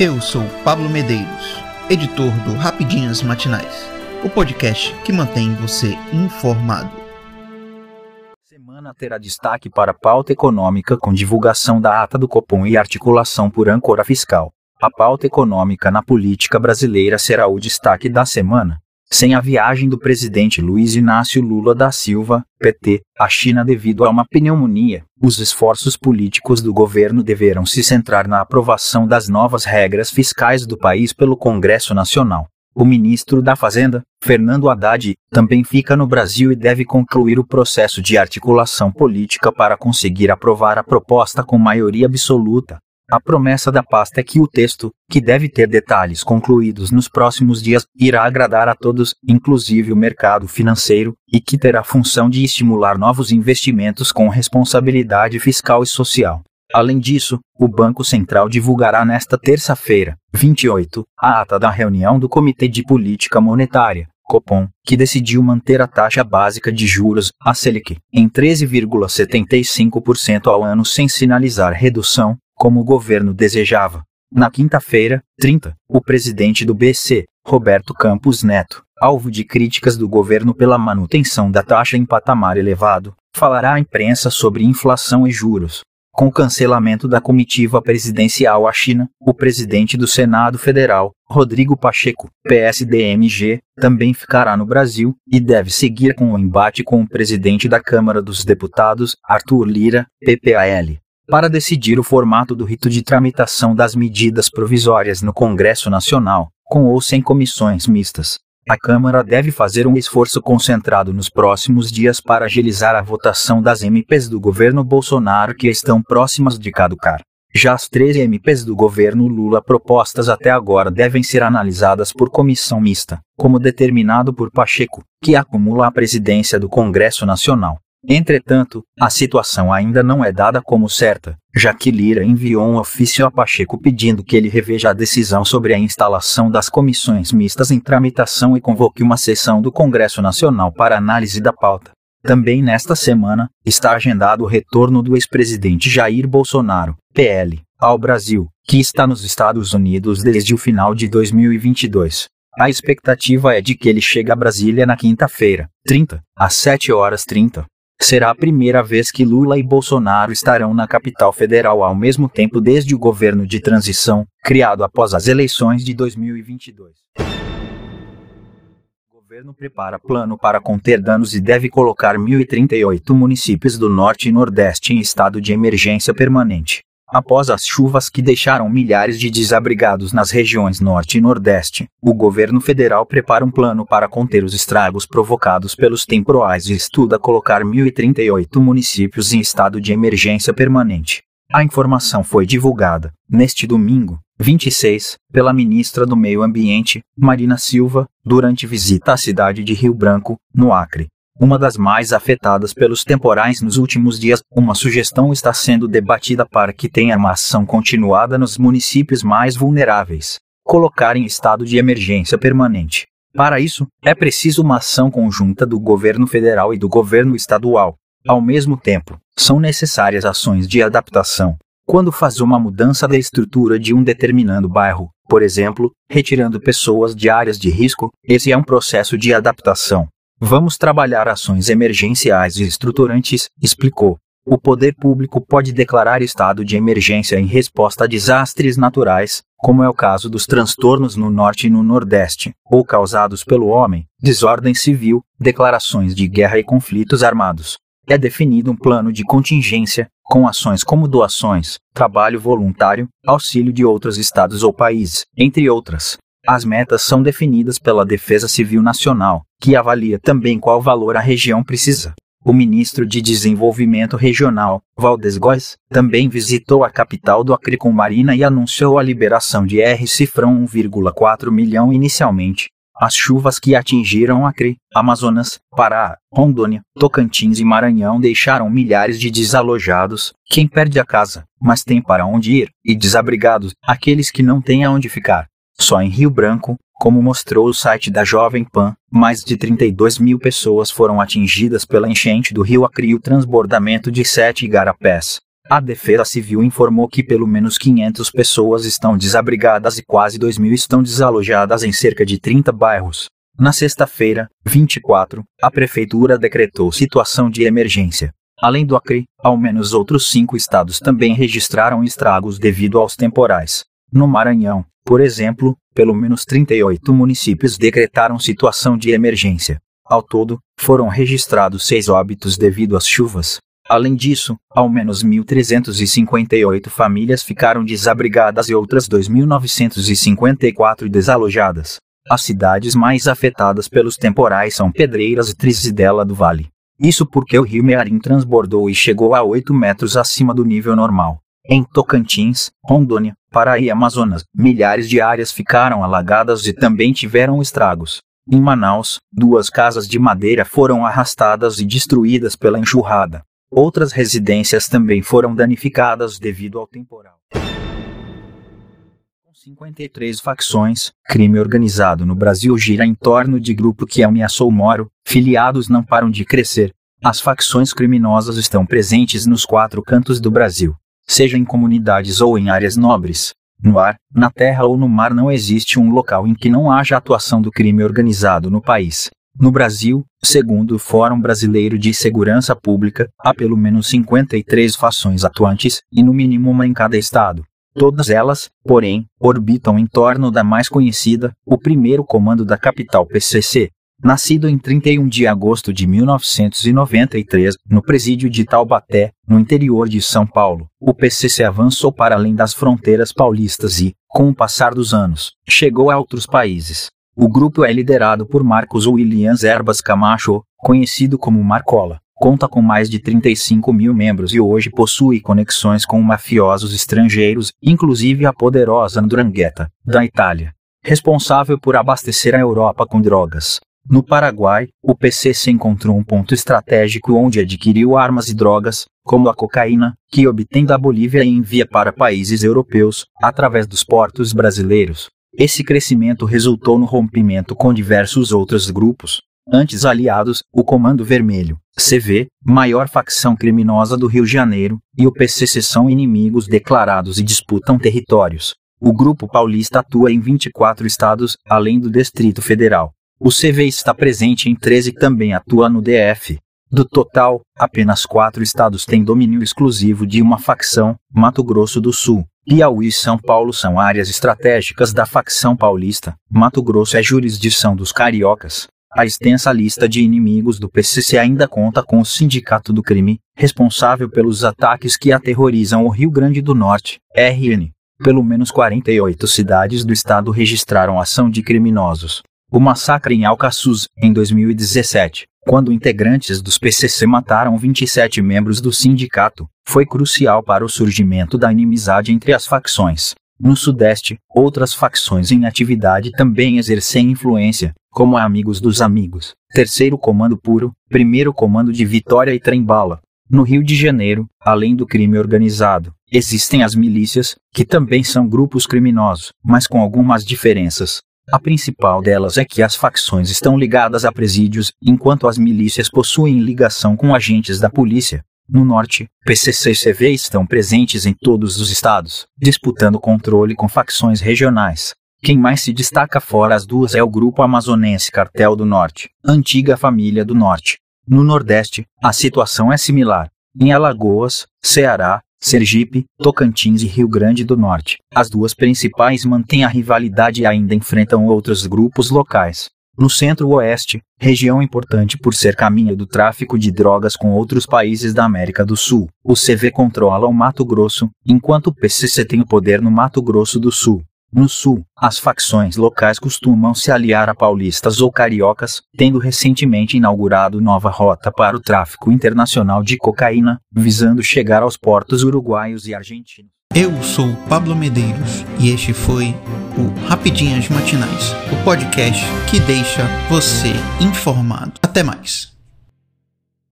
Eu sou Pablo Medeiros, editor do Rapidinhas Matinais, o podcast que mantém você informado. Semana terá destaque para pauta econômica com divulgação da ata do Copom e articulação por âncora fiscal. A pauta econômica na política brasileira será o destaque da semana. Sem a viagem do presidente Luiz Inácio Lula da Silva, PT, à China devido a uma pneumonia, os esforços políticos do governo deverão se centrar na aprovação das novas regras fiscais do país pelo Congresso Nacional. O ministro da Fazenda, Fernando Haddad, também fica no Brasil e deve concluir o processo de articulação política para conseguir aprovar a proposta com maioria absoluta. A promessa da pasta é que o texto, que deve ter detalhes concluídos nos próximos dias, irá agradar a todos, inclusive o mercado financeiro, e que terá função de estimular novos investimentos com responsabilidade fiscal e social. Além disso, o Banco Central divulgará nesta terça-feira, 28, a ata da reunião do Comitê de Política Monetária, Copom, que decidiu manter a taxa básica de juros, a Selic, em 13,75% ao ano sem sinalizar redução, como o governo desejava. Na quinta-feira, 30, o presidente do BC, Roberto Campos Neto, alvo de críticas do governo pela manutenção da taxa em patamar elevado, falará à imprensa sobre inflação e juros. Com o cancelamento da comitiva presidencial à China, o presidente do Senado Federal, Rodrigo Pacheco, PSDMG, também ficará no Brasil e deve seguir com o embate com o presidente da Câmara dos Deputados, Arthur Lira, PPAL para decidir o formato do rito de tramitação das medidas provisórias no Congresso Nacional, com ou sem comissões mistas. A Câmara deve fazer um esforço concentrado nos próximos dias para agilizar a votação das MPs do governo Bolsonaro que estão próximas de caducar. Já as 13 MPs do governo Lula propostas até agora devem ser analisadas por comissão mista, como determinado por Pacheco, que acumula a presidência do Congresso Nacional. Entretanto, a situação ainda não é dada como certa, já que Lira enviou um ofício a Pacheco pedindo que ele reveja a decisão sobre a instalação das comissões mistas em tramitação e convoque uma sessão do Congresso Nacional para análise da pauta. Também nesta semana, está agendado o retorno do ex-presidente Jair Bolsonaro, PL, ao Brasil, que está nos Estados Unidos desde o final de 2022. A expectativa é de que ele chegue a Brasília na quinta-feira, 30, às 7 horas 30, Será a primeira vez que Lula e Bolsonaro estarão na capital federal ao mesmo tempo desde o governo de transição, criado após as eleições de 2022. O governo prepara plano para conter danos e deve colocar 1.038 municípios do Norte e Nordeste em estado de emergência permanente. Após as chuvas que deixaram milhares de desabrigados nas regiões Norte e Nordeste, o governo federal prepara um plano para conter os estragos provocados pelos temporais e estuda colocar 1.038 municípios em estado de emergência permanente. A informação foi divulgada, neste domingo, 26, pela ministra do Meio Ambiente, Marina Silva, durante visita à cidade de Rio Branco, no Acre uma das mais afetadas pelos temporais nos últimos dias. Uma sugestão está sendo debatida para que tenha uma ação continuada nos municípios mais vulneráveis, colocar em estado de emergência permanente. Para isso, é preciso uma ação conjunta do governo federal e do governo estadual. Ao mesmo tempo, são necessárias ações de adaptação. Quando faz uma mudança da estrutura de um determinado bairro, por exemplo, retirando pessoas de áreas de risco, esse é um processo de adaptação. Vamos trabalhar ações emergenciais e estruturantes, explicou. O poder público pode declarar estado de emergência em resposta a desastres naturais, como é o caso dos transtornos no Norte e no Nordeste, ou causados pelo homem, desordem civil, declarações de guerra e conflitos armados. É definido um plano de contingência, com ações como doações, trabalho voluntário, auxílio de outros estados ou países, entre outras. As metas são definidas pela Defesa Civil Nacional, que avalia também qual valor a região precisa. O ministro de Desenvolvimento Regional, Valdes Góes, também visitou a capital do Acre com Marina e anunciou a liberação de R cifrão 1,4 milhão inicialmente. As chuvas que atingiram Acre, Amazonas, Pará, Rondônia, Tocantins e Maranhão deixaram milhares de desalojados, quem perde a casa, mas tem para onde ir, e desabrigados, aqueles que não têm aonde ficar. Só em Rio Branco, como mostrou o site da Jovem Pan, mais de 32 mil pessoas foram atingidas pela enchente do rio Acre e o transbordamento de sete igarapés. A Defesa Civil informou que pelo menos 500 pessoas estão desabrigadas e quase 2 mil estão desalojadas em cerca de 30 bairros. Na sexta-feira, 24, a Prefeitura decretou situação de emergência. Além do Acre, ao menos outros cinco estados também registraram estragos devido aos temporais. No Maranhão, por exemplo, pelo menos 38 municípios decretaram situação de emergência. Ao todo, foram registrados seis óbitos devido às chuvas. Além disso, ao menos 1.358 famílias ficaram desabrigadas e outras 2.954 desalojadas. As cidades mais afetadas pelos temporais são Pedreiras e Trizidela do Vale. Isso porque o rio Mearim transbordou e chegou a 8 metros acima do nível normal. Em Tocantins, Rondônia, Pará e Amazonas, milhares de áreas ficaram alagadas e também tiveram estragos. Em Manaus, duas casas de madeira foram arrastadas e destruídas pela enxurrada. Outras residências também foram danificadas devido ao temporal. Com 53 facções, crime organizado no Brasil gira em torno de grupo que ameaçou Moro, filiados não param de crescer. As facções criminosas estão presentes nos quatro cantos do Brasil, seja em comunidades ou em áreas nobres. No ar, na terra ou no mar não existe um local em que não haja atuação do crime organizado no país. No Brasil, segundo o Fórum Brasileiro de Segurança Pública, há pelo menos 53 fações atuantes, e no mínimo uma em cada estado. Todas elas, porém, orbitam em torno da mais conhecida, o primeiro comando da capital PCC. Nascido em 31 de agosto de 1993, no presídio de Taubaté, no interior de São Paulo, o PCC avançou para além das fronteiras paulistas e, com o passar dos anos, chegou a outros países. O grupo é liderado por Marcos Williams Erbas Camacho, conhecido como Marcola. Conta com mais de 35 mil membros e hoje possui conexões com mafiosos estrangeiros, inclusive a poderosa Ndrangheta, da Itália, responsável por abastecer a Europa com drogas. No Paraguai, o PCC encontrou um ponto estratégico onde adquiriu armas e drogas, como a cocaína, que obtém da Bolívia e envia para países europeus, através dos portos brasileiros. Esse crescimento resultou no rompimento com diversos outros grupos, antes aliados, o Comando Vermelho, CV, maior facção criminosa do Rio de Janeiro, e o PCC são inimigos declarados e disputam territórios. O grupo paulista atua em 24 estados, além do Distrito Federal. O CV está presente em 13 e também atua no DF. Do total, apenas quatro estados têm domínio exclusivo de uma facção, Mato Grosso do Sul, Piauí e São Paulo são áreas estratégicas da facção paulista. Mato Grosso é jurisdição dos cariocas. A extensa lista de inimigos do PCC ainda conta com o Sindicato do Crime, responsável pelos ataques que aterrorizam o Rio Grande do Norte, RN. Pelo menos 48 cidades do estado registraram ação de criminosos. O massacre em Alcaçuz, em 2017, quando integrantes dos PCC mataram 27 membros do sindicato, foi crucial para o surgimento da inimizade entre as facções. No Sudeste, outras facções em atividade também exercem influência, como Amigos dos Amigos, Terceiro Comando Puro, Primeiro Comando de Vitória e Trembala. No Rio de Janeiro, além do crime organizado, existem as milícias, que também são grupos criminosos, mas com algumas diferenças. A principal delas é que as facções estão ligadas a presídios, enquanto as milícias possuem ligação com agentes da polícia. No norte, PCC e CV estão presentes em todos os estados, disputando controle com facções regionais. Quem mais se destaca fora as duas é o Grupo Amazonense Cartel do Norte, antiga Família do Norte. No Nordeste, a situação é similar. Em Alagoas, Ceará, Sergipe, Tocantins e Rio Grande do Norte. As duas principais mantêm a rivalidade e ainda enfrentam outros grupos locais. No centro-oeste, região importante por ser caminho do tráfico de drogas com outros países da América do Sul, o CV controla o Mato Grosso, enquanto o PCC tem o poder no Mato Grosso do Sul. No sul, as facções locais costumam se aliar a paulistas ou cariocas, tendo recentemente inaugurado nova rota para o tráfico internacional de cocaína, visando chegar aos portos uruguaios e argentinos. Eu sou Pablo Medeiros e este foi o Rapidinhas Matinais, o podcast que deixa você informado. Até mais.